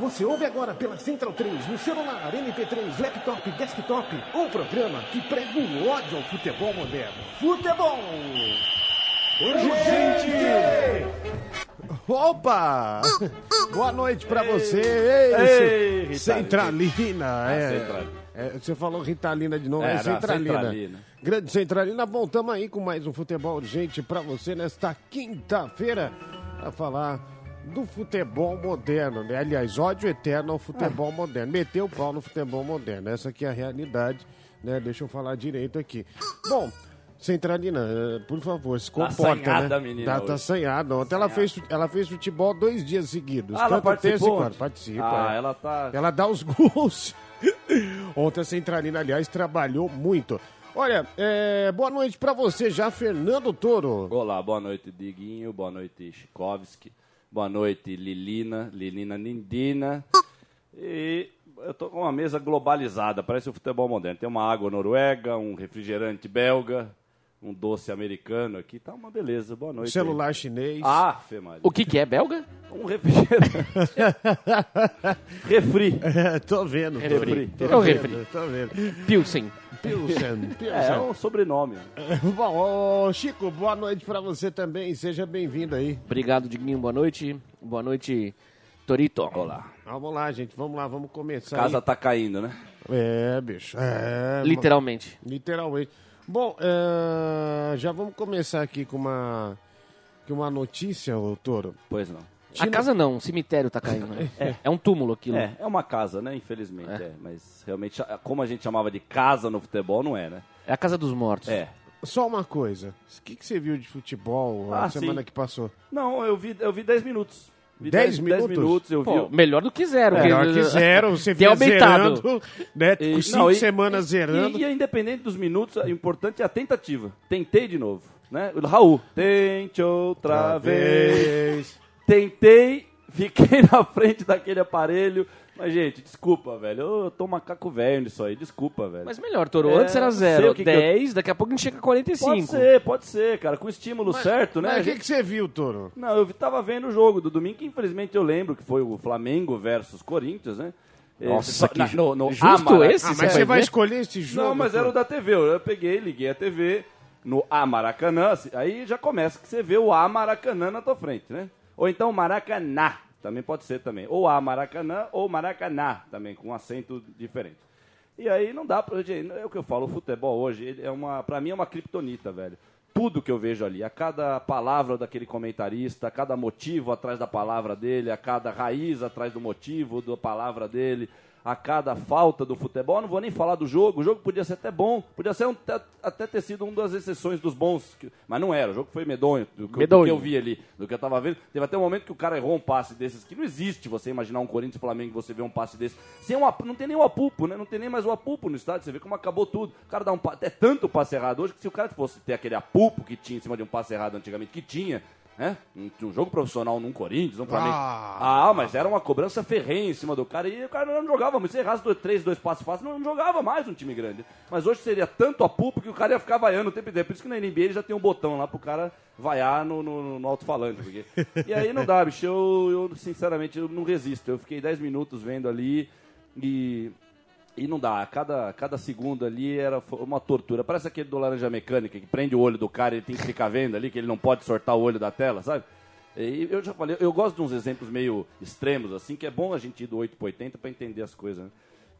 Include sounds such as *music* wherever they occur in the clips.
Você ouve agora pela Central 3, no celular, MP3, laptop, desktop, um programa que prega o ódio ao futebol moderno. Futebol! Urgente! Opa! Boa noite pra você. Ei, Ei, Centralina. Ah, É, Centralina. é, você falou Ritalina de novo, É, é, Centralina. Centralina. Grande Centralina. Bom, tamo aí com mais um futebol urgente pra você nesta quinta-feira pra falar do futebol moderno, né? Aliás, ódio eterno ao futebol Ah. moderno. Meteu o pau no futebol moderno. Essa aqui é a realidade, né? Deixa eu falar direito aqui. Bom, Centralina, eh, por favor, se comporta, assanhada né? menina Tá, tá assanhada. Ontem ela fez, ela fez futebol dois dias seguidos. Ah, ela terça e participou quarta. ontem? Participa. Ah, é. ela tá... Ela dá os *laughs* gols. Ontem a Centralina, aliás, trabalhou muito. Olha, é, boa noite pra você já, Fernando Toro. Olá, boa noite, Diguinho. Boa noite, Chikovski. Boa noite, Lilina. Lilina Nindina. E eu tô com uma mesa globalizada, parece o futebol moderno. Tem uma água noruega, um refrigerante belga, um doce americano aqui. Tá uma beleza. Boa noite. Celular chinês. Ah, Fê Maria. O que que é, belga? Um refrigerante. *laughs* Refri. É, tô vendo. Tô, Refri. tô É o vendo, refri. Tô vendo. Pilsen. Pilsen, *laughs* É, Pilsen. é um sobrenome. *laughs* Bom, ô, Chico, boa noite pra você também. Seja bem-vindo aí. Obrigado, Diguinho. Boa noite. Boa noite, Torito. Olá. Vamos lá, gente. Vamos lá, vamos começar. Casa aí. tá caindo, né? É, bicho. É, Literalmente. Literalmente. Bom, é, já vamos começar aqui com uma, com uma notícia, ô Toro. Pois não. A casa não, um cemitério tá caindo. Né? *laughs* É. um túmulo aquilo. É, é uma casa, né? Infelizmente, é. Mas realmente, como a gente chamava de casa no futebol, não é, né? É a casa dos mortos. É. Só uma coisa. O que, que você viu de futebol a Ah, semana sim. que passou? Não, eu vi, eu vi 10 minutos. Vi 10 10 minutos? minutos, eu vi. Pô, melhor do que zero. É, Melhor que zero, *laughs* você aumentado. zerando, né? E- cinco não, e- semanas zerando. E, e independente dos minutos, o importante é a tentativa. Tentei de novo, né? O Raul, tente outra vez. Tentei, *laughs* fiquei na frente daquele aparelho. Mas, gente, desculpa, velho. Eu, eu tô macaco velho nisso aí, desculpa, velho. Mas melhor, Toro. É, Antes era zero. o que que eu- 10, daqui a pouco a gente chega a 45. Pode ser, pode ser, cara. Com estímulo certo, né? Mas o que, gente- que você viu, Toro? Não, eu tava vendo o jogo do domingo, que infelizmente eu lembro que foi o Flamengo versus Corinthians, né? Nossa, Esse- que no, no justo Amara- esse, Ah, mas você vai ver? escolher esse jogo? Não, mas era o da TV. Eu peguei, liguei a TV no Amaracanã. Aí já começa que você vê o Amaracanã na tua frente, né? Ou então Maracanã, também pode ser também. Ou Amaracanã ou Maracanã, também, com um acento diferente. E aí não dá pra. É o que eu falo, o futebol hoje, é uma. Pra mim é uma kriptonita, velho. Tudo que eu vejo ali, a cada palavra daquele comentarista, a cada motivo atrás da palavra dele, a cada raiz atrás do motivo da palavra dele, a cada falta do futebol. Eu não vou nem falar do jogo, o jogo podia ser até bom, podia ser um- até- até ter sido uma das exceções dos bons, mas não era. O jogo foi medonho, do, que- do Medonho. que eu vi ali, do que eu tava vendo. Teve até um momento que o cara errou um passe desses, que não existe você imaginar um Corinthians e Flamengo e você vê um passe desse. Sem um, não tem nem o apulpo, né? Não tem nem mais o apulpo no estádio, você vê como acabou tudo. O cara dá um é tanto passe errado hoje que se o cara fosse ter aquele apulpo que tinha em cima de um passe errado antigamente, que tinha, né? Um, jogo profissional num Corinthians, um Flamengo. Ah. Ah, mas era uma cobrança ferrenha em cima do cara e o cara não jogava muito. Se errasse dois, três, dois passos fáceis, não, não jogava mais um time grande. Mas hoje seria tanto a pulpo que o cara ia ficar vaiando o tempo inteiro. Por isso que na NBA ele já tem um botão lá pro cara vaiar no, no, no alto-falante. porque- *laughs* E aí não dá, bicho. Eu, eu, sinceramente, eu não resisto. Eu fiquei 10 minutos vendo ali e. E não dá, cada, cada segundo ali era uma tortura. Parece aquele do Laranja Mecânica, que prende o olho do cara e ele tem que ficar vendo ali, que ele não pode sortar o olho da tela, sabe? E eu já falei, eu gosto de uns exemplos meio extremos, assim, que é bom a gente ir do 8 para 80 para entender as coisas. Né?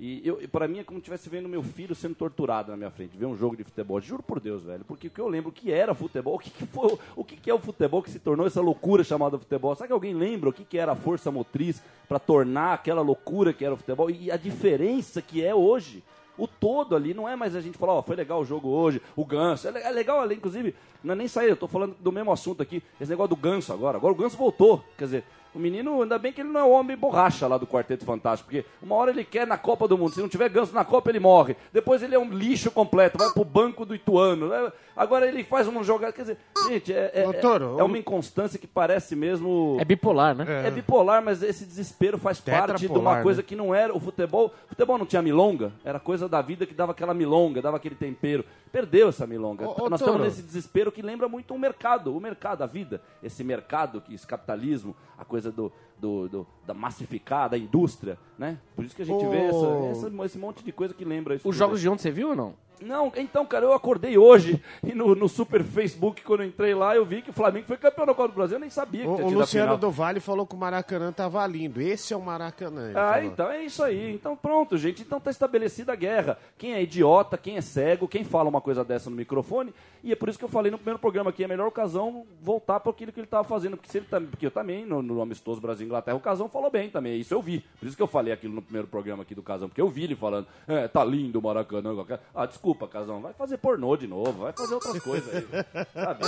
E eu, pra mim é como se estivesse vendo meu filho sendo torturado na minha frente, ver um jogo de futebol. Juro por Deus, velho. Porque o que eu lembro que era futebol, o que, que foi, o que, que é o futebol que se tornou essa loucura chamada futebol? Será que alguém lembra o que, que era a força motriz para tornar aquela loucura que era o futebol? E a diferença que é hoje. O todo ali, não é mais a gente falar, ó, foi legal o jogo hoje, o ganso. É é legal ali, inclusive, não é nem sair, eu tô falando do mesmo assunto aqui, esse negócio do ganso agora. Agora o ganso voltou. Quer dizer, O menino, ainda bem que ele não é o homem borracha lá do Quarteto Fantástico, porque uma hora ele quer na Copa do Mundo, se não tiver ganso na Copa ele morre. Depois ele é um lixo completo, vai pro banco do Ituano. né? Agora ele faz uma jogada, quer dizer, gente, é, é, Toro, é uma inconstância que parece mesmo... É bipolar, né? É bipolar, mas esse desespero faz parte de uma coisa né? que não era o futebol. O futebol não tinha milonga, era coisa da vida que dava aquela milonga, dava aquele tempero. Perdeu essa milonga. Ô, ô, Nós estamos nesse desespero que lembra muito o mercado, o mercado, a vida. Esse mercado, que esse capitalismo, a coisa do, do, do- da massificar, da indústria, né? Por isso que a gente vê essa, essa- esse monte de coisa que lembra isso. Os jogos de ontem, você viu ou não? Não, então, cara, eu acordei hoje e no, no Super Facebook, quando eu entrei lá, eu vi que o Flamengo foi campeão da Copa do Brasil. Eu nem sabia que O, tinha o tido Luciano do Vale falou que o Maracanã tava lindo. Esse é o Maracanã. Ah, falou. então é isso aí. Então pronto, gente. Então tá estabelecida a guerra. Quem é idiota, quem é cego, quem fala uma coisa dessa no microfone. E é por isso que eu falei no primeiro programa aqui, é a melhor ocasião voltar para aquilo que ele estava fazendo. Porque, se ele tá, porque eu também, no, no amistoso Brasil Inglaterra, o Casão falou bem também. Isso eu vi. Por isso que eu falei aquilo no primeiro programa aqui do Casão. Porque eu vi ele falando, é, tá lindo o Maracanã. Ah, desculpa, Casão, vai fazer pornô de novo, vai fazer outras *laughs* coisas aí. Sabe?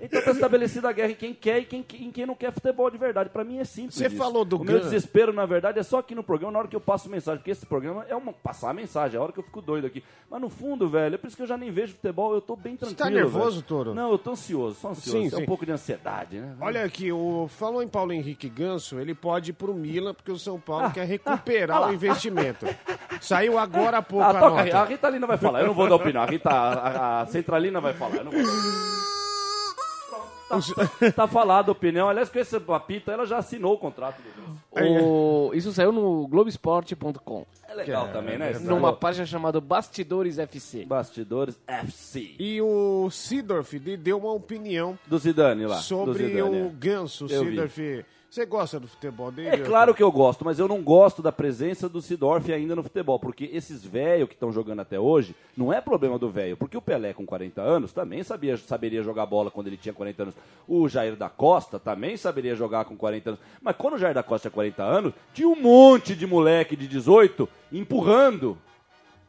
Então tá estabelecida a guerra em quem quer e quem, em quem não quer futebol de verdade. Pra mim é simples. Você falou do O meu desespero, na verdade, é só aqui no programa, na hora que eu passo mensagem. Porque esse programa é uma passar a mensagem, é a hora que eu fico doido aqui. Mas no fundo, velho, é por isso que eu já nem vejo futebol, eu tô bem tranquilo. tá nervoso, velho. Toro? Não, eu tô ansioso, só ansioso. Sim, é sim. um pouco de ansiedade, né? Olha aqui, o falou em Paulo Henrique Ganso, ele pode ir pro Milan porque o São Paulo quer recuperar ah o investimento. Saiu agora há pouco Ah, a toca, nota. a Ritalina vai falar, eu não vou dar opinião. A, Rita, a, a Centralina vai falar, eu não vou dar. Pronto, Tá, tá falado a opinião. Aliás, com esse apito, ela já assinou o contrato do Deus. O- Isso saiu no Globesport.com. É legal também, né? esse Numa página chamada Bastidores FC. Bastidores FC. E o Sidorf de- deu uma opinião Do Zidane lá. sobre Zidane, o é. Ganso, vi. Sidorf. Você gosta do futebol dele? É claro que eu gosto, mas eu não gosto da presença do Sidorf ainda no futebol, porque esses velhos que estão jogando até hoje, não é problema do velho, porque o Pelé com 40 anos também sabia, saberia jogar bola quando ele tinha 40 anos. O Jair da Costa também saberia jogar com 40 anos. Mas quando o Jair da Costa tinha 40 anos, tinha um monte de moleque de 18 empurrando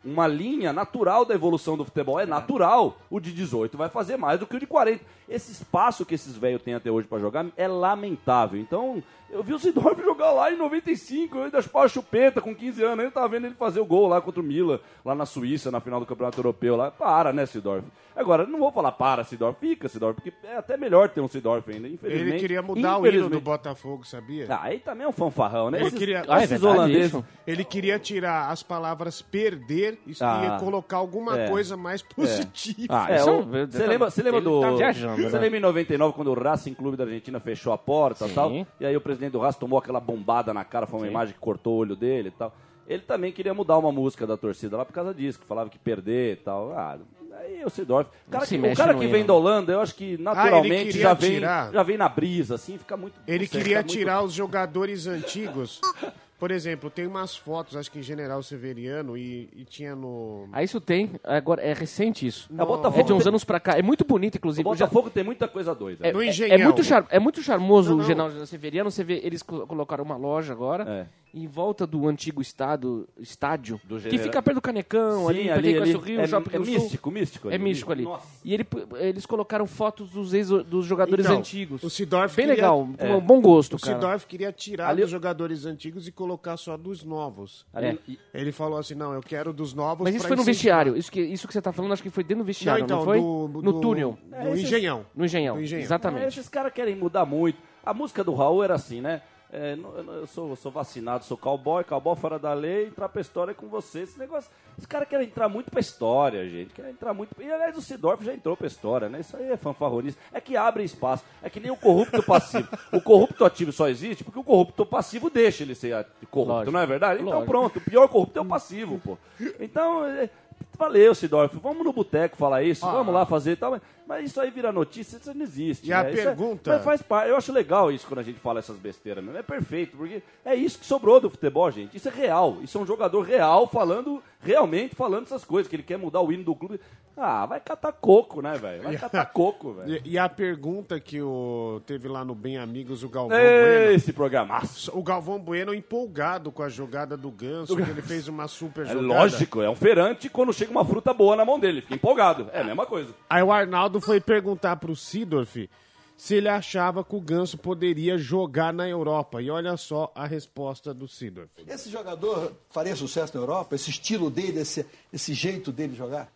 uma linha natural da evolução do futebol. É natural. O de 18 vai fazer mais do que o de 40. Esse espaço que esses velhos têm até hoje pra jogar é lamentável. Então, eu vi o Sidorf *laughs* jogar lá em 95, eu ainda chupava chupeta com 15 anos. Eu tava vendo ele fazer o gol lá contra o Milan, lá na Suíça, na final do Campeonato Europeu. Lá. Para, né, Sidorf? Agora, não vou falar para, Sidorf. Fica, Sidorf, porque é até melhor ter um Sidorf ainda, infelizmente. Ele queria mudar o hino do. Botafogo, sabia? Ah, aí também é um fanfarrão, né? Ele Esses, queria- Ah, é esses holandeses. isso? Ele queria tirar as palavras perder e Ah. colocar alguma É. coisa mais positiva. Ah, É, isso o- é um- você lembra, você lembra ele do. tá viajando, Você né? lembra em 99 quando o Racing Clube da Argentina fechou a porta e Sim. tal? E aí o presidente do Racing tomou aquela bombada na cara, foi uma imagem que cortou o olho dele e tal. Ele também queria mudar uma música da torcida lá por causa disso, que falava que perder e tal. Ah, aí o Sidorf. O cara, se que, o cara que vem da Holanda, eu acho que naturalmente queria já, vem, tirar- já vem na brisa, assim, fica muito. Ele sei, queria fica muito- tirar os jogadores antigos. *laughs* Por exemplo, tem umas fotos, acho que em General Severiano, e, e tinha no. Ah, isso tem. Agora, é recente isso. É, o Botafogo É de uns tem- anos pra cá. É muito bonito, O inclusive. Já- Botafogo tem muita coisa doida. É, No é- Engenhão. é muito, char- é muito charmoso Não, o não. General Severiano. Você vê, eles co- colocaram uma loja agora É. em volta do antigo estado, estádio, Do que fica perto do Canecão, Sim, ali, ali, ali. o Rio, é, Shopping é do Sul. místico, místico. É místico ali. Nossa. E ele, eles colocaram fotos dos, ex, dos jogadores Então, antigos. o Sidorf Bem queria- legal, É. com um bom gosto, O cara. Sidorf queria tirar Ali- dos jogadores antigos e colocar só dos novos. Ali- É. e- Ele falou assim: não, eu quero dos novos. Mas isso foi no incentivar. vestiário. Isso que, isso que você tá falando, acho que foi dentro do Não, vestiário, não, então, foi? do, no do- túnel. Do É, esses- Engenhão. No Engenhão. Do Engenhão. É, Exatamente. esses caras querem mudar muito. A música do Raul era assim, né? É, não- eu sou, sou vacinado, sou cowboy, cowboy fora da lei, entrar pra história com você. Esse negócio. Os caras querem entrar muito pra história, gente. Querem entrar muito. E aliás, o Sidorf já entrou pra história, né? Isso aí é fanfarronice. É que abre espaço. É que nem o corrupto passivo. o corrupto ativo só existe porque o corrupto passivo deixa ele ser corrupto, Lógico. não é verdade? Então Lógico. pronto, o pior corrupto é o passivo, pô. Então. é, Valeu, Sidorf. Vamos no boteco falar isso, vamos lá fazer e tal. Mas, isso aí vira notícia, isso não existe. E a né? Isso é- pergunta- mas faz parte. Eu acho legal isso quando a gente fala essas besteiras, mesmo. É perfeito, porque é isso que sobrou do futebol, gente. Isso é real. Isso é um jogador real falando, realmente falando essas coisas, que ele quer mudar o hino do clube. Ah, vai catar coco, né, velho? Vai catar coco, *laughs* velho. E, e a pergunta que o, teve lá no Bem Amigos, o Galvão Bueno. Esse programaço. O Galvão Bueno empolgado com a jogada do Ganso, que ele fez uma super É jogada. lógico, é um feirante quando chega uma fruta boa na mão dele. Fica empolgado. É a mesma coisa. Aí o Arnaldo foi perguntar pro Sidorf se ele achava que o Ganso poderia jogar na Europa. E olha só a resposta do Sidor. Esse jogador faria sucesso na Europa? Esse estilo dele, esse, esse jeito dele de jogar?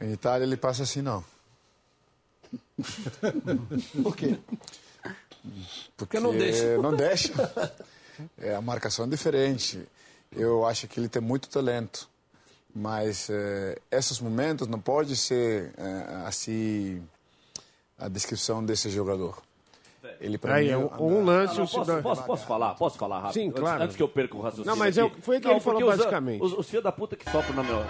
Em Itália ele passa assim, não. *laughs* Por quê? Porque não deixa. Não deixa. É, a marcação é diferente. Eu acho que ele tem muito talento. Mas eh, esses momentos não pode ser eh, assim a descrição desse jogador. Ele para mim é um, anda- um lance. Não, o posso, posso, posso falar? Posso falar rápido? Sim, Antes- claro. Antes, que eu perca o raciocínio. Não, mas é aqui. foi o que ele falou porque os- basicamente. Os, os filhos da puta que sopram na minha.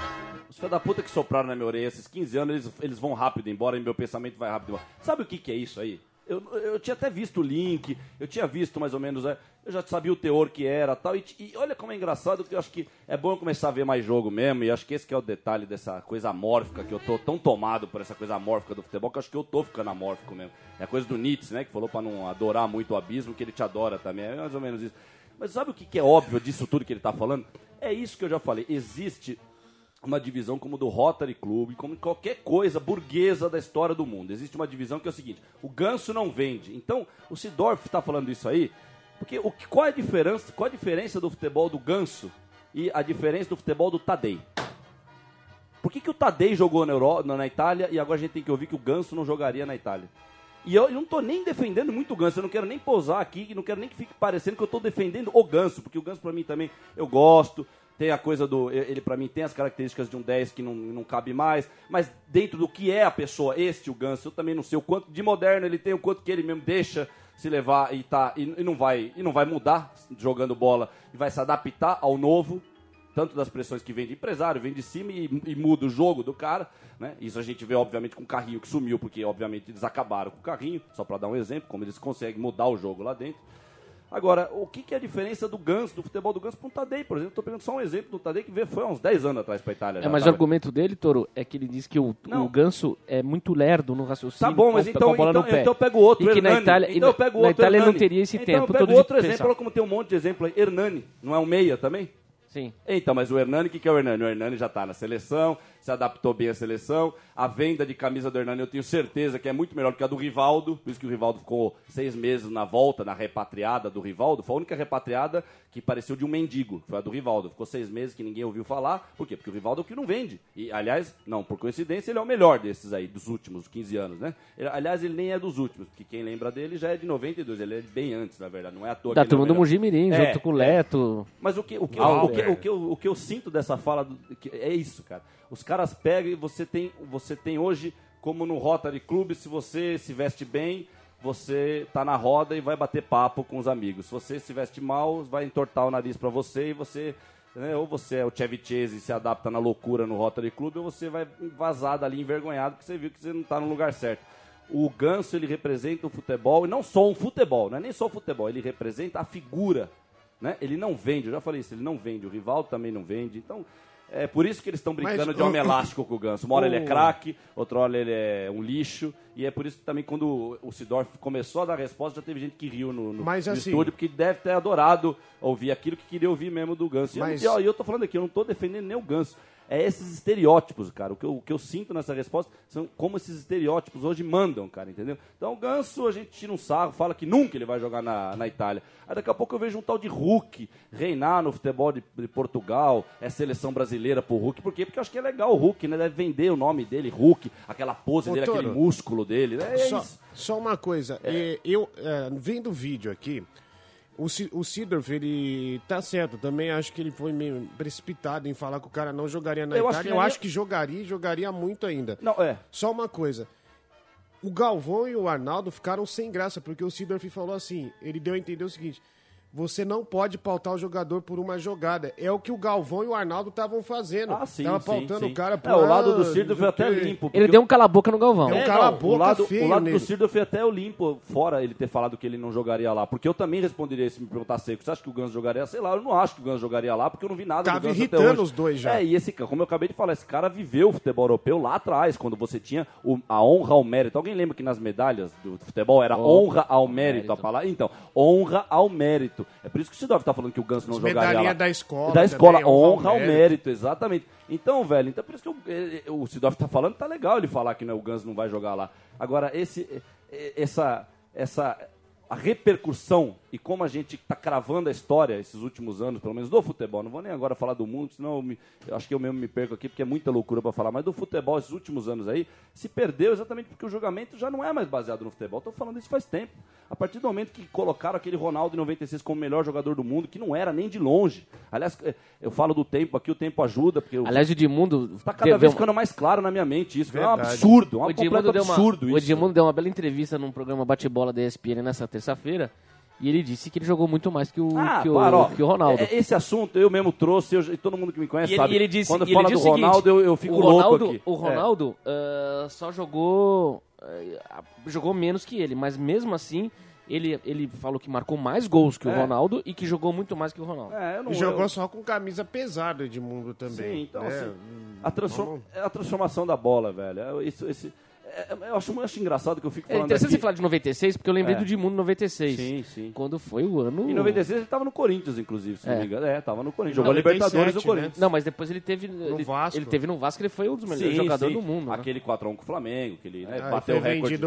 Os filhos da puta que sopraram na minha orelha, esses 15 anos, eles, eles vão rápido embora e meu pensamento vai rápido embora. Sabe o que, que é isso aí? Eu, eu tinha até visto o link, eu tinha visto mais ou menos, é, eu já sabia o teor que era tal. E, e olha como é engraçado que eu acho que é bom começar a ver mais jogo mesmo. E acho que esse que é o detalhe dessa coisa amórfica, que eu tô tão tomado por essa coisa amórfica do futebol, que acho que eu tô ficando amórfico mesmo. É a coisa do Nietzsche, né? Que falou pra não adorar muito o abismo, que ele te adora também. É mais ou menos isso. Mas sabe o que, que é óbvio disso tudo que ele tá falando? É isso que eu já falei. Existe uma divisão como do Rotary Club, como qualquer coisa burguesa da história do mundo. Existe uma divisão que é o seguinte: o ganso não vende. Então, o Sidorf está falando isso aí, porque o qual é a diferença? Qual a diferença do futebol do ganso e a diferença do futebol do Tadei? Por que, que o Tadei jogou na, Euro, na, Itália e agora a gente tem que ouvir que o Ganso não jogaria na Itália? E eu, eu não tô nem defendendo muito o Ganso, eu não quero nem pousar aqui, não quero nem que fique parecendo que eu tô defendendo o Ganso, porque o Ganso pra mim também eu gosto, tem a coisa do. Ele pra mim tem as características de um 10 que não, não cabe mais, mas dentro do que é a pessoa, este o Ganso, eu também não sei o quanto de moderno ele tem, o quanto que ele mesmo deixa se levar e, tá, e, e não vai, e não vai mudar jogando bola e vai se adaptar ao novo tanto das pressões que vem de empresário, vem de cima e, e muda o jogo do cara. Né? Isso a gente vê, obviamente, com o carrinho que sumiu, porque, obviamente, eles acabaram com o carrinho, só para dar um exemplo, como eles conseguem mudar o jogo lá dentro. Agora, o que, que é a diferença do Ganso, do futebol do Ganso para um Tadei, por exemplo? Estou pegando só um exemplo do Tadei que veio, foi há uns 10 anos atrás para a Itália. É, já, mas o tava- argumento dele, Toro, é que ele diz que o, o Ganso é muito lerdo no raciocínio. Tá bom, mas com- então, com a bola então, no pé. então eu pego outro, E que na Hernani. Itália, e então eu na- pego na outro, Itália ele não Hernani. teria esse então tempo eu todo pego outro exemplo, olha como tem um monte de exemplo aí. Hernani, não é um meia também? Sim. Então, mas o Hernani, o que, que é o Hernani? O Hernani já está na seleção, se adaptou bem à seleção. A venda de camisa do Hernani eu tenho certeza que é muito melhor do que a do Rivaldo. Por isso que o Rivaldo ficou seis meses na volta, na repatriada do Rivaldo. Foi a única repatriada que pareceu de um mendigo. Foi a do Rivaldo. Ficou seis meses que ninguém ouviu falar. Por quê? Porque o Rivaldo é o que não vende. E, aliás, não, por coincidência, ele é o melhor desses aí, dos últimos 15 anos, né? Ele- aliás, ele nem é dos últimos, porque quem lembra dele já é de 92. Ele é bem antes, na verdade. Não é à toa Da é turma do melhor. Mugimirim, É, junto com o é. Leto. Mas o que, o que, o, que, é. o, que eu, sinto dessa fala do- é isso, cara. Os caras pegam e você tem, você tem hoje, como no Rotary Club, se você se veste bem, você tá na roda e vai bater papo com os amigos. Se você se veste mal, vai entortar o nariz pra você e você. né, ou você é o Chevy e se adapta na loucura no Rotary Club, ou você vai vazar dali envergonhado porque você viu que você não tá no lugar certo. O Ganso, ele representa o futebol, e não só um futebol, não é nem só o futebol, ele representa a figura né? Ele não vende, eu já falei isso, ele não vende. O Rivaldo também não vende. Então, é por isso que eles estão brincando Mas de homem elástico com o Ganso. Uma hora ele é craque, outra hora ele é um lixo. E é por isso que também quando o Sidorf começou a dar resposta, já teve gente que riu no, no, Mas, no assim- estúdio, porque deve ter adorado ouvir aquilo que queria ouvir mesmo do Ganso. Eu- Mas- E ó, e eu tô falando aqui, eu não tô defendendo nem o Ganso. É esses estereótipos, cara. O que, eu, o que eu sinto nessa resposta são como esses estereótipos hoje mandam, cara, entendeu? Então, o Ganso, a gente tira um sarro, fala que nunca ele vai jogar na, na Itália. Aí daqui a pouco eu vejo um tal de Hulk reinar no futebol de, de Portugal, é seleção brasileira pro Hulk. Por quê? Porque eu acho que é legal o Hulk, né? Deve vender o nome dele, Hulk, aquela pose Ô, dele, Toro, aquele músculo dele. É, é só, isso. só uma coisa, é, eu é, vendo o vídeo aqui, o, Si- o Sidorf, ele tá certo, também acho que ele foi meio precipitado em falar que o cara não jogaria na Eu acho Itália. que eu ele- acho que jogaria e jogaria muito ainda. Não, é. Só uma coisa, o Galvão e o Arnaldo ficaram sem graça, porque o Sidorf falou assim, ele deu a entender o seguinte, você não pode pautar o jogador por uma jogada. É o que o Galvão e o Arnaldo estavam fazendo. Ah, sim, Tava sim, pautando sim. o cara por É, o lado do ah, Cirdo não foi até limpo. Ele deu um cala-boca no Galvão. Deu um É, cala-boca o lado, feio o lado do Cirdo foi até o limpo, fora ele ter falado que ele não jogaria lá. Porque eu também responderia se me perguntar seco. Você acha que o Ganso jogaria? Sei lá, eu não acho que o Ganso jogaria lá, porque eu não vi nada Tava do Ganso até irritando hoje. os dois já. É, e esse cara, como eu acabei de falar, esse cara viveu o futebol europeu lá atrás, quando você tinha o- a honra ao mérito. Alguém lembra que nas medalhas do futebol era honra ao mérito, a palavra? Então, honra ao mérito. É por isso que o Sidorf tá falando que o Ganso não As jogaria lá. da escola Da escola, também, honra ao mérito. mérito, exatamente. Então, velho, então por isso que eu- eh, o Sidorf tá falando, tá legal ele falar que né, o Ganso não vai jogar lá. Agora, esse, essa, essa a repercussão e como a gente está cravando a história esses últimos anos, pelo menos do futebol. Não vou nem agora falar do mundo, senão eu, me, eu acho que eu mesmo me perco aqui, porque é muita loucura para falar. Mas do futebol, esses últimos anos aí, se perdeu exatamente porque o julgamento já não é mais baseado no futebol. Estou falando isso faz tempo. A partir do momento que colocaram aquele Ronaldo em 96 como o melhor jogador do mundo, que não era nem de longe. Aliás, eh, eu falo do tempo aqui, o tempo ajuda, porque Aliás, o Edmundo. está cada vez ficando mais claro na minha mente isso. É um Verdade. absurdo, um O completo Edmundo, deu uma, absurdo o isso. Edmundo deu uma bela entrevista num programa bate-bola da ESPN nessa terça-feira. E ele disse que ele jogou muito mais que o, Ah, que o, para, ó, que o Ronaldo. é- Esse assunto eu mesmo trouxe, eu- e todo mundo que me conhece E ele, sabe. e ele disse, Quando e ele fala do disse o seguinte, Ronaldo, eu, eu fico o louco Ronaldo, aqui. O É. Ronaldo ah, só jogou jogou menos que ele, mas mesmo assim ele, ele falou que marcou mais gols que o É. Ronaldo e que jogou muito mais que o Ronaldo. É, não, E jogou eu- só com camisa pesada, Edmundo, também. Sim, então né? assim, Hum, a, transform- é a transformação da bola, velho. É, Isso, esse, é- eu acho, eu acho engraçado que eu fico É falando interessante aqui. você falar de 96, porque eu lembrei É. do Edmundo 96. Sim, sim. Quando foi o ano... Em 96 ele tava no Corinthians, inclusive, se não É. me engano. É, tava no Corinthians. Não, Jogou 97, Libertadores no né? Corinthians. Não, mas depois ele teve... ele, Vasco. Ele teve no Vasco, ele foi um dos melhores jogadores do mundo. né? Aquele 4x1 com o Flamengo, que ele né, Ah, bateu, o foi recorde,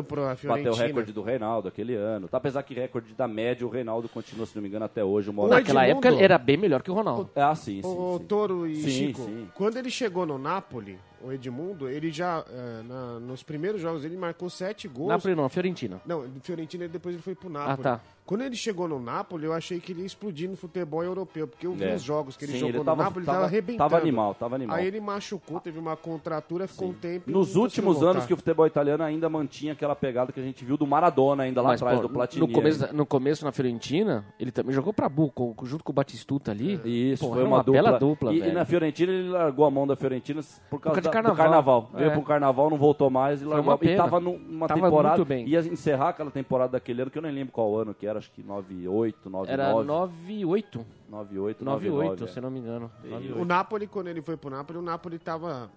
bateu o recorde do Reinaldo aquele ano. Tá, apesar que recorde da média, o Reinaldo continua, se não me engano, até hoje. O Naquela Edmundo- época ele era bem melhor que o Ronaldo. Ah, sim, sim. O sim. Toro e Sim, Chico, sim. quando ele chegou no Napoli, o Edmundo, ele já, eh, na- nos primeiros jogos, ele marcou sete gols. Napoli não, Fiorentina. Não, Fiorentina depois ele foi pro Napoli. Ah, tá. Quando ele chegou no Napoli, eu achei que ele ia explodir no futebol europeu, porque eu vi É. os jogos que ele Sim, jogou ele no tava- Napoli, ele tava- tava arrebentando. tava animal, tava animal. Aí ele machucou, teve uma contratura, ficou um tempo... e Nos últimos anos que o futebol italiano ainda mantinha aquela pegada que a gente viu do Maradona ainda lá Mas, atrás, pô, do Platini. no, começo, no começo, na Fiorentina, ele também jogou pra Bu, com- junto com o Batistuta ali. Isso, Pô, foi era uma, dupla. bela dupla, e, velho. e na Fiorentina ele largou a mão da Fiorentina por causa, da- carnaval. do carnaval. Veio É. pro carnaval, não voltou mais e largou. uma E tava numa Tava temporada. muito bem. Ia encerrar aquela temporada daquele ano, que eu nem lembro qual ano que era, acho que 98, 99. Era 9-8. 98, 9-8, 98. se não me engano. O 9-8. Napoli, quando ele foi pro Napoli, o Napoli tava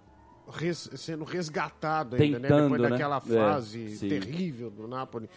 res- sendo resgatado ainda, né? Tentando, Depois né? daquela É, fase sim. terrível do Napoli.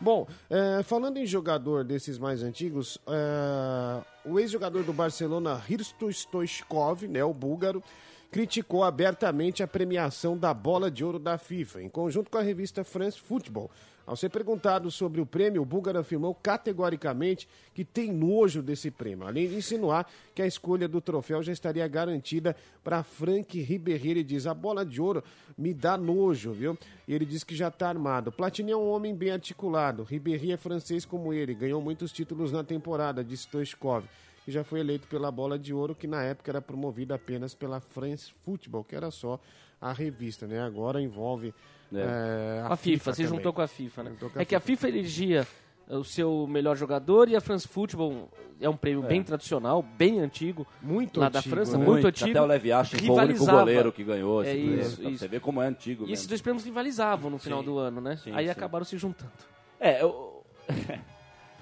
Bom, eh, falando em jogador desses mais antigos, eh, o ex-jogador do Barcelona, Hristo Stoichkov, né, o búlgaro, criticou abertamente a premiação da Bola de Ouro da FIFA, em conjunto com a revista France Football. Ao ser perguntado sobre o prêmio, o búlgaro afirmou categoricamente que tem nojo desse prêmio, além de insinuar que a escolha do troféu já estaria garantida para Frank Ribéry. Ele diz: a bola de ouro me dá nojo, viu? E ele diz que já está armado. Platini é um homem bem articulado. Ribéry é francês como ele, ganhou muitos títulos na temporada, disse Stoichkov que já foi eleito pela Bola de Ouro, que na época era promovida apenas pela France Football, que era só a revista, né? Agora envolve eh, A FIFA, se também. juntou com a FIFA, né? A É que a FIFA elegia o seu melhor jogador e a France Football é um prêmio bem tradicional, bem antigo. Muito lá da antigo, França, né? muito antigo. Até o Levi Ashin foi o único goleiro que ganhou É isso, isso. Você vê como é antigo E esses mesmo. dois prêmios rivalizavam no final Sim. do ano, né? Sim, Aí sim. acabaram se juntando. É, eu... *laughs*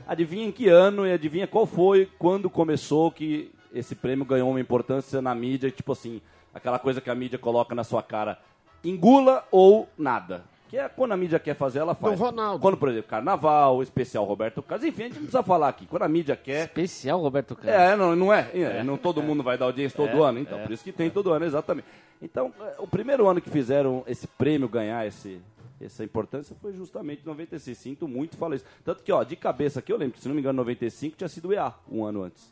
adivinha em que ano e adivinha qual foi quando começou que esse prêmio ganhou uma importância na mídia, tipo assim, aquela coisa que a mídia coloca na sua cara, engula ou nada. Que é quando a mídia quer fazer, ela faz. Do Ronaldo. Quando, por exemplo, Carnaval, especial Roberto Carlos, enfim, a gente não precisa falar aqui. Quando a mídia quer, Especial Roberto Carlos. é, não, não é? É, Não todo mundo vai dar audiência todo ano, então por isso que tem todo ano, exatamente. Então, é, o primeiro ano que fizeram esse prêmio ganhar esse, essa importância foi justamente em 96. Sinto muito falar isso. Tanto que, ó, de cabeça aqui, eu lembro que, se não me engano, 95 tinha sido o EA, um ano antes.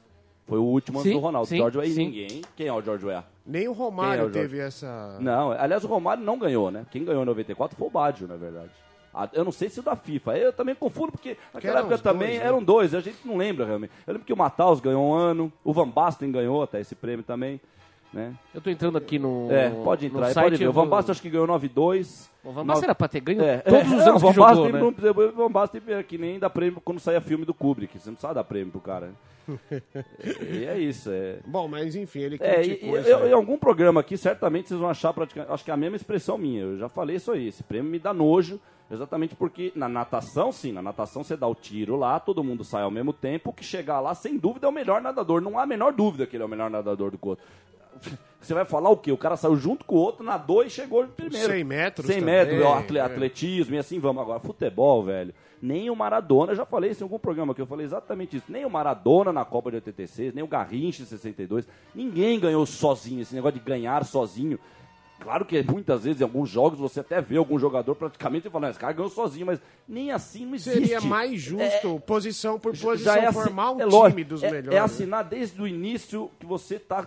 Foi o último ano Sim, do Ronaldo. sim, George Weah e ninguém. Quem é o George Weah? Nem o Quem é Romário o teve essa. Não, aliás, o Romário não ganhou, né? Quem ganhou em 94 foi o Baggio, na verdade. Ah, Eu não sei se o da FIFA. Eu também confundo, porque naquela época também dois, né? eram dois, a gente não lembra realmente. Eu lembro que o Matheus ganhou um ano, o Van Basten ganhou até esse prêmio também. Né? Eu tô entrando aqui no. É, pode no entrar, aí site, pode ver. O Van vou- Basten acho que ganhou 9-2. O Van Basten era pra ter ganho É, todos é, os é, anos o que Van jogou, né? não o Van Basten é que nem dá prêmio quando saia filme do Kubrick. Você não precisa dar prêmio pro cara. e *laughs* é isso, é... Bom, mas enfim, ele É, e, e- eu- em algum programa aqui, certamente vocês vão achar praticamente. Acho que é a mesma expressão minha. Eu já falei isso aí. Esse prêmio me dá nojo, exatamente porque na natação, sim, na natação você dá o tiro lá, todo mundo sai ao mesmo tempo. O que chegar lá, sem dúvida, é o melhor nadador. Não há a menor dúvida que ele é o melhor nadador do que o outro. Você vai falar o quê? O cara saiu junto com o outro, nadou e chegou primeiro. 100 metros 100 também, metros, é. atletismo e assim vamos. Agora, futebol, velho. Nem o Maradona, já falei isso em algum programa que eu falei exatamente isso. Nem o Maradona na Copa de 86, nem o Garrincha em 62. Ninguém ganhou sozinho, esse negócio de ganhar sozinho. Claro que muitas vezes em alguns jogos você até vê algum jogador praticamente falando, esse cara ganhou sozinho, mas nem assim não existe. Seria mais justo, posição por posição, é formar um é time dos é, melhores. É assinar desde o início que você tá é,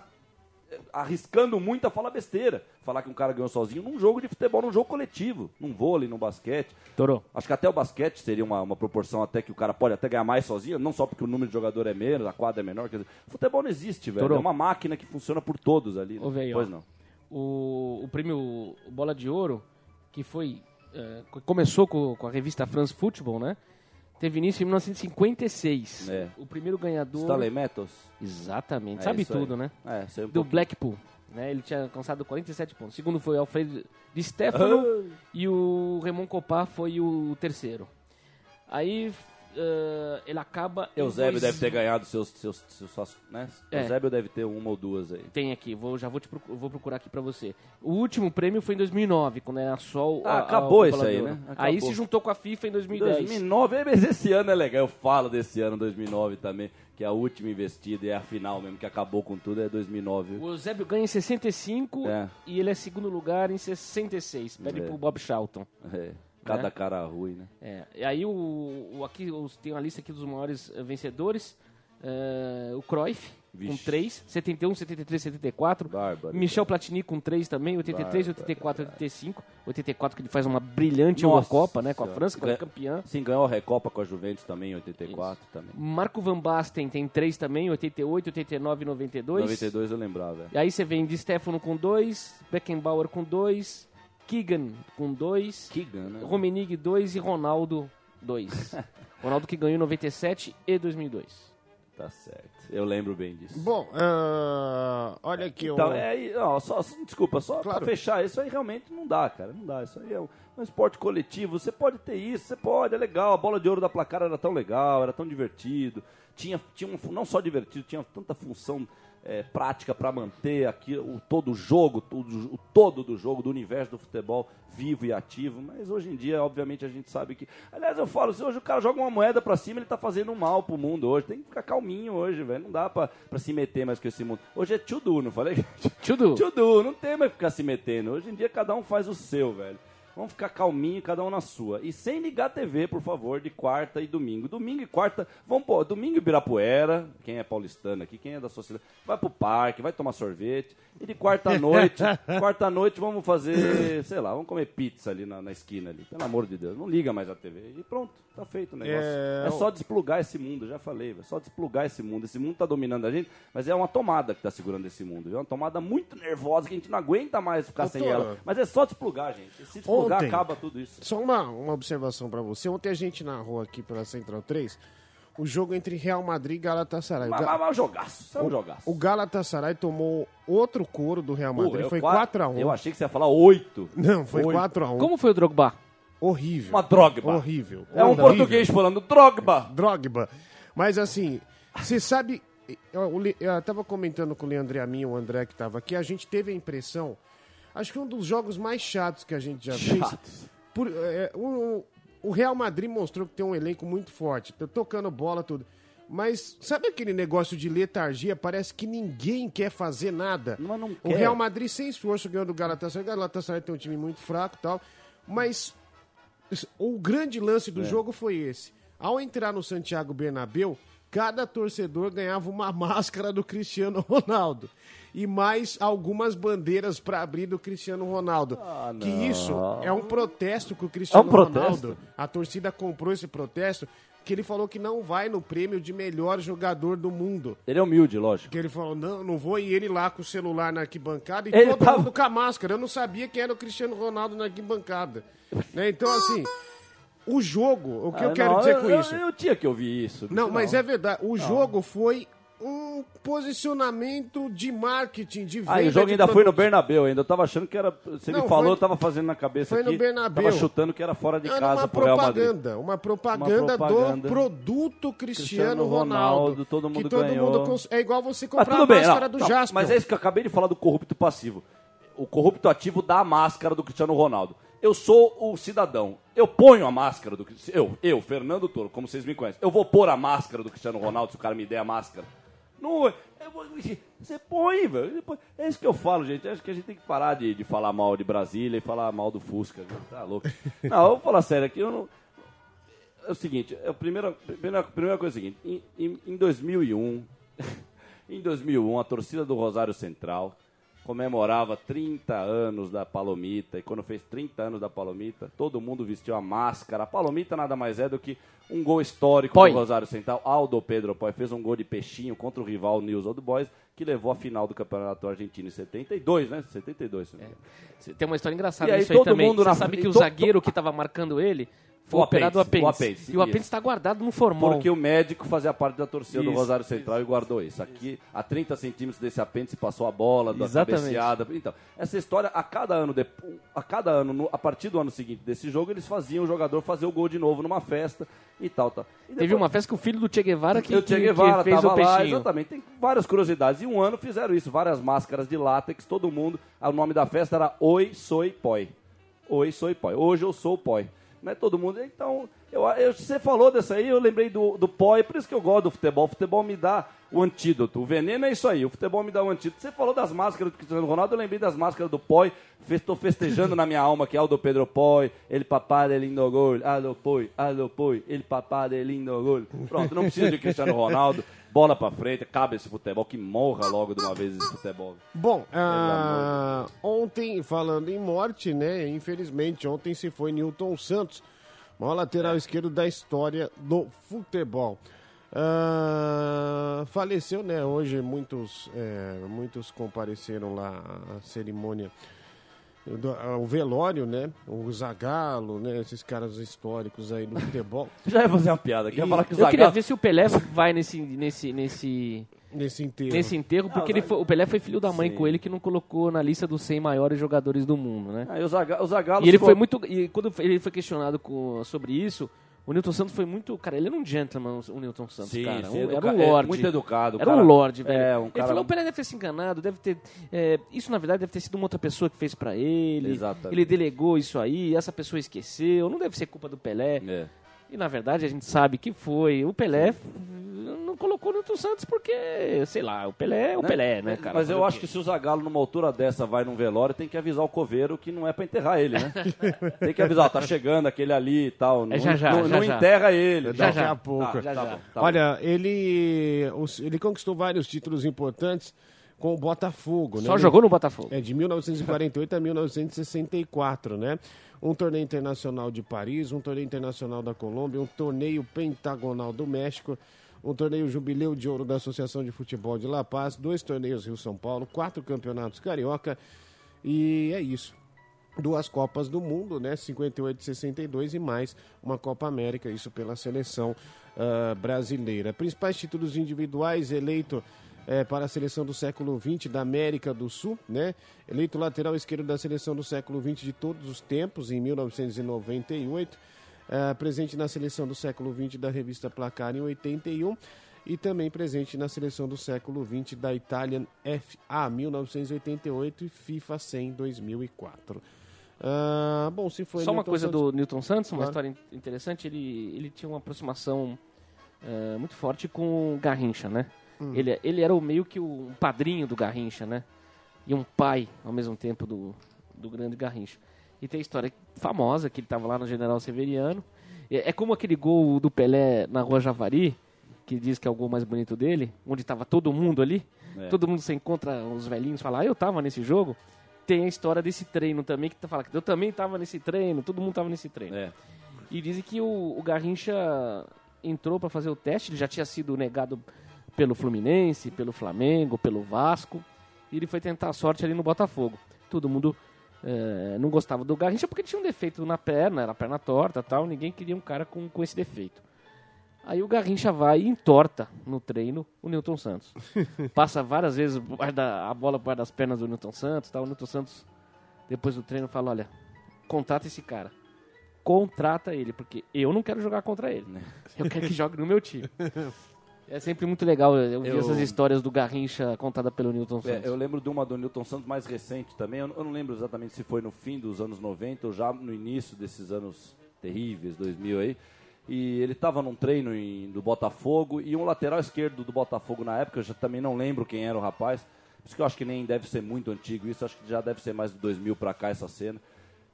arriscando muito a falar besteira. Falar que um cara ganhou sozinho num jogo de futebol, num jogo coletivo, num vôlei, num basquete. Torou. Acho que até o basquete seria uma, uma proporção até que o cara pode até ganhar mais sozinho, não só porque o número de jogador é menos, a quadra é menor. Quer dizer, futebol não existe, velho. Torou. É uma máquina que funciona por todos ali. né? Ô, velho, pois não. O, o prêmio Bola de Ouro, que foi. co- começou com, com a revista France Football, né? Teve início em 1956. É. O primeiro ganhador. Stanley Metals? Exatamente. É Sabe isso aí. tudo, né? É, sei um Do pouquinho. Blackpool. Né? Ele tinha alcançado 47 pontos. O segundo foi o Alfredo Di Stefano Ah. e o Raymond Copá foi o terceiro. Aí eh, ele acaba. Eusébio deve ter ganhado seus, seus, seus, suas- né? É. Eusébio deve ter uma ou duas aí. Tem aqui, vou, já vou, te procu- vou procurar aqui pra você. O último prêmio foi em 2009, quando era só o. Ah, a- acabou isso aí, né? Aí Acabou. se juntou com a FIFA em 2010. 2009, é, mas esse ano é legal. Eu falo desse ano, 2009 também, que é a última investida e é a final mesmo, que acabou com tudo, é 2009. O Eusébio ganha em 65 É. e ele é segundo lugar em 66. Pede É. pro Bob Charlton. É, cada É. cara ruim, né? É, e aí o, o- aqui os- tem uma lista aqui dos maiores eh, vencedores. Eh, o Cruyff com Vixe. 3, 71, 73, 74. Bárbaro. Michel Platini com 3 também, 83, Bárbaro. 84, 85. 84 que ele faz uma brilhante Nossa Eurocopa, né, com a. França, que foi Ganha- campeã. Sim, ganhou a Recopa com a Juventus também em 84 também. Marco Van Basten tem 3 também, 88, 89 e 92. 92 eu lembrava. E aí você vem de Stefano com 2, Beckenbauer com 2, Keegan com 2, Keegan, né? Romenig 2 e Ronaldo 2. *laughs* Ronaldo que ganhou em 97 e 2002. Tá certo. Eu lembro bem disso. Bom, ah, olha aqui. Então, o- é não, só, só- desculpa, só Claro. pra fechar, isso aí realmente não dá, cara, não dá, isso aí é um, um esporte coletivo, você pode ter isso, você pode, é legal, a bola de ouro da placar era tão legal, era tão divertido, tinha, tinha um, não só divertido, tinha tanta função é, prática pra manter aqui o todo o jogo, o todo do jogo, do universo do futebol vivo e ativo, mas hoje em dia, obviamente, a gente sabe que, aliás, eu falo, se hoje o cara joga uma moeda pra cima, ele tá fazendo mal pro mundo hoje, tem que ficar calminho hoje, velho, não dá pra, pra se meter mais com esse mundo. Hoje é tchudu, não falei? Tudo. *laughs* Tchudu, não tem mais que ficar se metendo. Hoje em dia cada um faz o seu, velho. Vamos ficar calminho, cada um na sua. E sem ligar a TV, por favor, de quarta e domingo. Domingo e quarta, vamos pôr, domingo Ibirapuera, quem é paulistano aqui, quem é da sociedade, vai pro parque, vai tomar sorvete. E de quarta à *laughs* noite, quarta noite vamos fazer, sei lá, vamos comer pizza ali na, na esquina ali. Pelo amor de Deus, não liga mais a TV. E pronto, tá feito o negócio. É, É, só desplugar esse mundo, já falei, é só desplugar esse mundo. Esse mundo tá dominando a gente, mas é uma tomada que tá segurando esse mundo. É uma tomada muito nervosa que a gente não aguenta mais ficar sem Doutora. ela. Mas é só desplugar, gente. Se desplugar, Ontem- acaba tudo isso. Só uma, uma observação pra você. Ontem a gente narrou aqui pela Central 3 o jogo entre Real Madrid e Galatasaray. O, Mas, Ga- mas, mas jogaço, é um jogaço. o Galatasaray tomou outro couro do Real Madrid. Pô, foi qua- 4x1. Eu achei que você ia falar oito. Não, foi Oito. 4x1. Como foi o Drogba? Horrível. Uma Drogba. Horrível. É um Horrível. português falando Drogba. Drogba. Mas assim, você sabe. Eu, eu tava comentando com o Leandro e a mim, o André que tava aqui, a gente teve a impressão. Acho que um dos jogos mais chatos que a gente já fez. Chatos. Por, é, o, o Real Madrid mostrou que tem um elenco muito forte, tá tocando bola, tudo. Mas sabe aquele negócio de letargia? Parece que ninguém quer fazer nada. Não o. Real Madrid sem esforço ganhou do Galatasaray. O Galatasaray tem um time muito fraco e tal. Mas o grande lance do jogo foi esse. Ao entrar no Santiago Bernabéu, cada torcedor ganhava uma *laughs* máscara do Cristiano Ronaldo. E mais algumas bandeiras para abrir do Cristiano Ronaldo. que isso é um protesto que o Cristiano protesto? Ronaldo. A torcida comprou esse protesto. Que ele falou que não vai no prêmio de melhor jogador do mundo. Ele é humilde, lógico. Que ele falou, não, não vou, e ele lá com o celular na arquibancada e Ele todo tava- mundo com a máscara. Eu não sabia quem era o Cristiano Ronaldo na arquibancada. Né? Então, assim, *laughs* o jogo, o que eu Ah, quero não, dizer eu- com eu- isso? Eu, tinha que ouvir isso. Não, mas é verdade. O jogo foi um posicionamento de marketing, de venda Ah, o jogo ainda foi no. Bernabéu ainda. Eu tava achando que era. Você Não, me falou, foi- eu tava fazendo na cabeça foi no aqui. Bernabéu. Tava chutando que era fora de Era casa uma propaganda, uma propaganda, Uma propaganda. do produto Cristiano, Cristiano Ronaldo. Ronaldo, todo mundo que todo ganhou. mundo cons- É igual você comprar a bem, máscara não, do não, Jasper. Mas é isso que eu acabei de falar do corrupto passivo. O corrupto ativo dá a máscara do Cristiano Ronaldo. Eu sou o cidadão. Eu ponho a máscara do. Eu, eu, Fernando Toro, como vocês me conhecem, eu vou pôr a máscara do Cristiano Ronaldo se o cara me der a máscara. Não, você põe, velho. É isso que eu falo, gente. Acho que a gente tem que parar de, de falar mal de Brasília e falar mal do Fusca. Tá louco. Não, eu vou falar sério aqui. Eu não... É o seguinte, a primeira, primeira, primeira coisa é a seguinte. Em, em, em 2001, *laughs* em 2001, a torcida do Rosário Central comemorava 30 anos da Palomita. E quando fez 30 anos da Palomita, todo mundo vestiu a máscara. A Palomita nada mais é do que um gol histórico Poi. do Rosário Central. Aldo Pedro Poi fez um gol de peixinho contra o rival News Old Boys, que levou à final do Campeonato Argentino em 72, né? 72, se não me engano. Tem uma história engraçada E aí nisso aí todo também. mundo Você na sabe que o zagueiro que estava marcando ele foi O operado apêndice, apêndice. o apêndice, E o apêndice isso. está guardado no formol. Porque o médico fazia parte da torcida do Isso, Rosário Central e guardou isso. Aqui, a 30 centímetros desse apêndice, passou a bola, da Exatamente. cabeceada. Então, essa história, a cada ano, de- a cada ano, no- a partir do ano seguinte desse jogo, eles faziam o jogador fazer o gol de novo numa festa e tal, tal. E Teve depois- uma festa que o filho do Che Guevara que, o Che Guevara que fez o lá, peixinho. exatamente. Tem várias curiosidades. E um ano fizeram isso, várias máscaras de látex, todo mundo. O nome da festa era Oi, Soy Poi. Oi, Soy Poi. Hoje eu sou o Poi. Não é todo mundo. Então, eu, eu- você falou dessa aí, eu lembrei do, do Poi, por isso que eu gosto do futebol. O futebol me dá o antídoto. O veneno é isso aí, o futebol me dá o antídoto. Você falou das máscaras do Cristiano Ronaldo, eu lembrei das máscaras do Poi. Estou festejando na minha alma que é o do Pedro Poi. Ele papá de lindo gol. Alô Poi, alô Poi. Ele papá de lindo gol. Pronto, não precisa de Cristiano Ronaldo. Bola pra frente, cabe esse futebol, que morra logo de uma vez esse futebol. Bom, ah, ontem, falando em morte, né? Infelizmente, ontem se foi Newton Santos, maior lateral esquerdo da história do futebol. Ah, faleceu, né? Hoje muitos, é, muitos compareceram lá à cerimônia, do, ao velório, né? O Zagallo, né? Esses caras históricos aí do futebol. *laughs* Já ia fazer uma piada aqui, ia falar que o Eu queria ver se o Pelé vai nesse, nesse, nesse, Nesse enterro. nesse enterro, porque ele foi- o Pelé foi filho da mãe Sim. com ele que não colocou na lista dos 100 maiores jogadores do mundo, né? Ah, e o Zaga- o Zagallo E ele se foi muito. E quando ele foi questionado com- sobre isso, o Newton Santos foi muito. Cara, ele era um gentleman, o Newton Santos, Sim, cara. sim, era um é, lorde. muito educado, Era cara- um lorde, velho. é, um Ele cara- falou: o Pelé deve ter se enganado, deve ter. é, isso, na verdade, deve ter sido uma outra pessoa que fez pra ele. Exatamente. Ele delegou isso aí, essa pessoa esqueceu. Não deve ser culpa do Pelé. É. E na verdade a gente sabe que foi. O Pelé não colocou o Newton Santos porque, sei lá, o Pelé é o Né? Pelé, né, cara? Mas eu acho que se o Zagallo numa altura dessa vai num velório, tem que avisar o coveiro que não é pra enterrar ele, né? *laughs* tem que avisar, ó, tá chegando aquele ali e tal. Não, É já já, não, já não já. enterra ele. Já Daqui já. a pouco. Já, tá já. bom, tá Olha, ele, ele conquistou vários títulos importantes com o Botafogo, né? Só Ele- jogou no Botafogo. É, de 1948 a 1964, né? Um torneio internacional de Paris, um torneio internacional da Colômbia, um torneio pentagonal do México, um torneio jubileu de ouro da Associação de Futebol de La Paz, dois torneios Rio-São Paulo, quatro campeonatos carioca e é isso. Duas Copas do Mundo, né? 58 e 62 e mais uma Copa América, isso pela seleção ah, brasileira. Principais títulos individuais, eleito eh, para a seleção do século XX da América do Sul, né? Eleito lateral esquerdo da seleção do século XX de todos os tempos, em 1998. ah, presente na seleção do século XX da revista Placar em 81 e também presente na seleção do século XX da Italian FA 1988 e FIFA 100 2004. Ah, bom, se foi Só uma Newton coisa Santos- do Newton Santos, uma Claro. história in- interessante, ele, ele tinha uma aproximação eh, muito forte com o Garrincha, né? Hum. Ele, ele era o meio que o um padrinho do Garrincha, né? E um pai, ao mesmo tempo, do, do grande Garrincha. E tem a história famosa, que ele estava lá no General Severiano. É, é como aquele gol do Pelé na Rua Javari, que diz que é o gol mais bonito dele, onde estava todo mundo ali. É. Todo mundo se encontra, os velhinhos falam, ah, eu tava nesse jogo. Tem a história desse treino também, que tá falando que eu também tava nesse treino, todo mundo tava nesse treino. É. E dizem que o, o Garrincha entrou para fazer o teste, ele já tinha sido negado pelo Fluminense, pelo Flamengo, pelo Vasco, e ele foi tentar a sorte ali no Botafogo. Todo mundo eh, não gostava do Garrincha porque ele tinha um defeito na perna, era a perna torta tal, ninguém queria um cara com, com esse defeito. Aí o Garrincha vai e entorta no treino o Newton Santos. *laughs* Passa várias vezes a bola por das pernas do Newton Santos. Tal. O Newton Santos, depois do treino, fala: Olha, contrata esse cara. Contrata ele, porque eu não quero jogar contra ele. Eu quero que jogue no meu time. *laughs* É sempre muito legal eu ouvir Eu- essas histórias do Garrincha contada pelo Newton É, Santos. eu lembro de uma do Newton Santos mais recente também. Eu, não- eu não lembro exatamente se foi no fim dos anos 90 ou já no início desses anos terríveis, 2000 aí. E ele estava num treino em- do Botafogo e um lateral esquerdo do Botafogo na época, eu já também não lembro quem era o rapaz. Por isso que eu acho que nem deve ser muito antigo isso, acho que já deve ser mais de 2000 pra cá essa cena.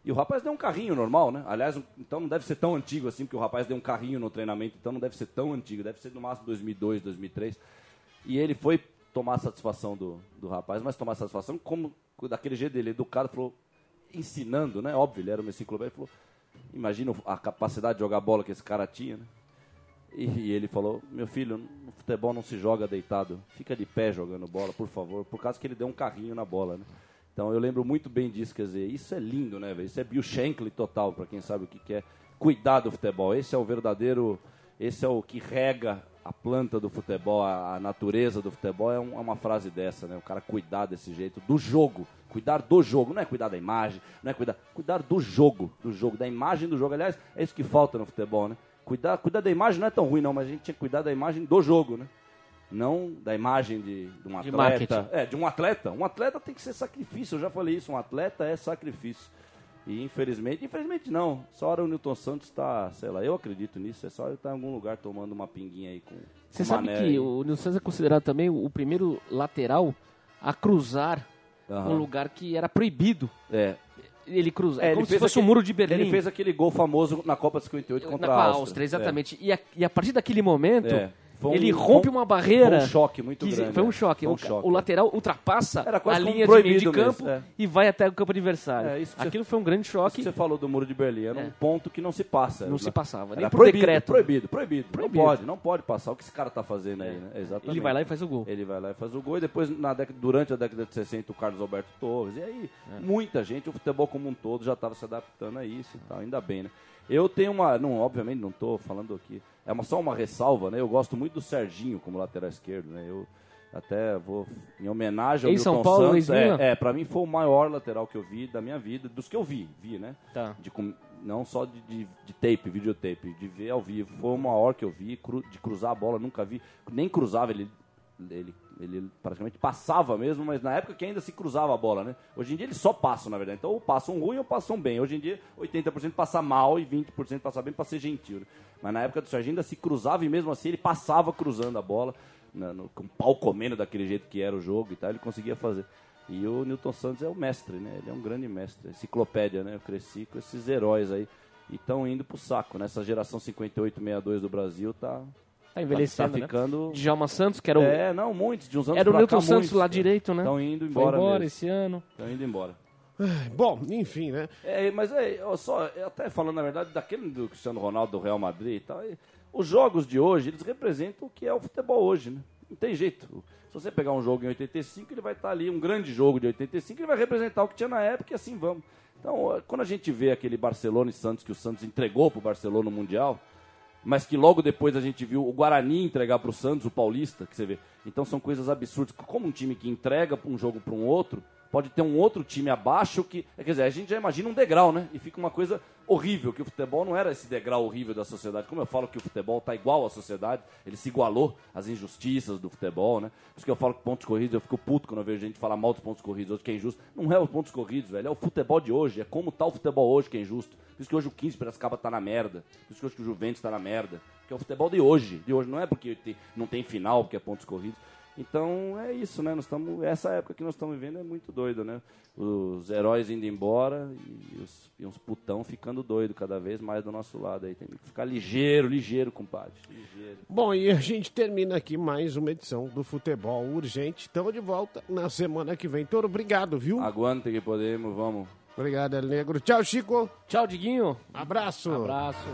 E o rapaz deu um carrinho normal, né? Aliás, um- então não deve ser tão antigo assim, porque o rapaz deu um carrinho no treinamento, então não deve ser tão antigo, deve ser no máximo 2002, 2003. E ele foi tomar satisfação do, do rapaz, mas tomar satisfação como daquele jeito dele, educado, falou, ensinando, né? Óbvio, ele era uma enciclopédia, falou, imagina a capacidade de jogar bola que esse cara tinha, né? E ele falou, meu filho, no futebol não se joga deitado, fica de pé jogando bola, por favor, por causa que ele deu um carrinho na bola, né? Então eu lembro muito bem disso, quer dizer, isso é lindo, né, velho? Isso é Bill Shankly total, para quem sabe o que, que é cuidar do futebol. Esse é o verdadeiro, esse é o que rega a planta do futebol, a, a natureza do futebol, é, um- é uma frase dessa, né? O cara cuidar desse jeito, do jogo, cuidar do jogo, não é cuidar da imagem, não é cuidar, cuidar do jogo, do jogo, da imagem do jogo. Aliás, é isso que falta no futebol, né? Cuidar, cuidar da imagem não é tão ruim, não, mas a gente tinha que cuidar da imagem do jogo, né? Não da imagem de, de um De atleta. marketing. É, de um atleta. Um atleta tem que ser sacrifício, eu já falei isso, um atleta é sacrifício. E infelizmente, infelizmente não. Essa hora o Newton Santos está, sei lá, eu acredito nisso, essa hora ele está em algum lugar tomando uma pinguinha aí com. Você com sabe que aí. o Nilson Santos é considerado também o primeiro lateral a cruzar Aham. um lugar que era proibido. É. Ele cruza. É, É, como se fosse o aquele- muro de Berlim. Ele fez aquele gol famoso na Copa 58 na, contra com a Áustria. Áustria, exatamente. E, a, e a partir daquele momento, É. Ele rompe um- uma barreira. foi um choque muito que- grande, Foi um é. choque. Foi um o, choque, o é. lateral ultrapassa a linha de meio de campo mesmo, é. e vai até o campo adversário. É, que você- Aquilo foi um grande choque. que você falou do muro de Berlim, era É. um ponto que não se passa. Não se passava, nem por proibido, decreto. Proibido, proibido, Proibido. Não pode, não pode passar o que esse cara tá fazendo aí, né? Exatamente. Ele vai lá e faz o gol. Ele vai lá e faz o gol e depois, na década, durante a década de 60, o Carlos Alberto Torres. E aí, É. muita gente, o futebol como um todo, já estava se adaptando a isso e tal, ainda bem, né? Eu tenho uma, não, obviamente não estou falando aqui, é uma, só uma ressalva, né? Eu gosto muito do Serginho como lateral esquerdo, né? Eu até vou, em homenagem ao Em São Milton Paulo, Santos, é, é, pra mim foi o maior lateral que eu vi da minha vida, dos que eu vi, vi, né? Tá. de não só de, de, de tape, videotape, de ver ao vivo. Foi o maior que eu vi, cru- de cruzar a bola, nunca vi. Nem cruzava, ele, ele, ele praticamente passava mesmo, mas na época que ainda se cruzava a bola, né? Hoje em dia eles só passam, na verdade. Então ou passam ruim ou passam bem. Hoje em dia, 80% passa mal e 20% passa bem para ser gentil. né? Mas na época do Serginho ainda se cruzava e mesmo assim ele passava cruzando a bola, na- no- com o pau comendo daquele jeito que era o jogo e tal, ele conseguia fazer. E o Newton Santos é o mestre, né? Ele é um grande mestre, enciclopédia, né? Eu cresci com esses heróis aí e estão indo pro saco, né? Essa geração 58-62 do Brasil tá Tá envelhecendo, tá né? ficando Djalma Santos, que era o, É, não, muitos, de uns anos era o Newton cá, Santos muitos, lá direito, né? Estão indo Foi embora, embora mesmo. esse ano. Estão indo embora. Bom, enfim, né? É, mas é, só, é, até falando na verdade daquele do Cristiano Ronaldo do Real Madrid e tal, os jogos de hoje, eles representam o que é o futebol hoje, né? Não tem jeito. Se você pegar um jogo em 85, ele vai estar ali, um grande jogo de 85, ele vai representar o que tinha na época e assim vamos. Então, quando a gente vê aquele Barcelona e Santos que o Santos entregou pro Barcelona no Mundial, mas que logo depois a gente viu o Guarani entregar pro Santos, o Paulista, que você vê. Então são coisas absurdas. Como um time que entrega um jogo para um outro, pode ter um outro time abaixo que. Quer dizer, a gente já imagina um degrau, né? E fica uma coisa horrível, que o futebol não era esse degrau horrível da sociedade. Como eu falo que o futebol tá igual à sociedade, ele se igualou às injustiças do futebol, né? Por isso que eu falo que pontos corridos, eu fico puto quando eu vejo gente falar mal dos pontos corridos hoje, que é injusto. Não é os pontos corridos, velho. É o futebol de hoje. É como tá o futebol hoje que é injusto. Por isso que hoje o 15 Piracicaba tá na merda. Por isso que hoje o Juventus tá na merda. Que é o futebol de hoje. De hoje não é porque não tem final, porque é pontos corridos. Então é isso, né? Nós estamos essa época que nós estamos vivendo é muito doido, né? Os heróis indo embora e os, e uns putão ficando doido cada vez mais do nosso lado aí. Tem que ficar ligeiro, ligeiro, compadre. Ligeiro. Bom, e a gente termina aqui mais uma edição do Futebol Urgente. Estamos de volta na semana que vem. Toro, obrigado, viu? Aguanta que podemos, vamos. Obrigado, El Negro. Tchau, Chico. Tchau, Diguinho. Abraço. Abraço.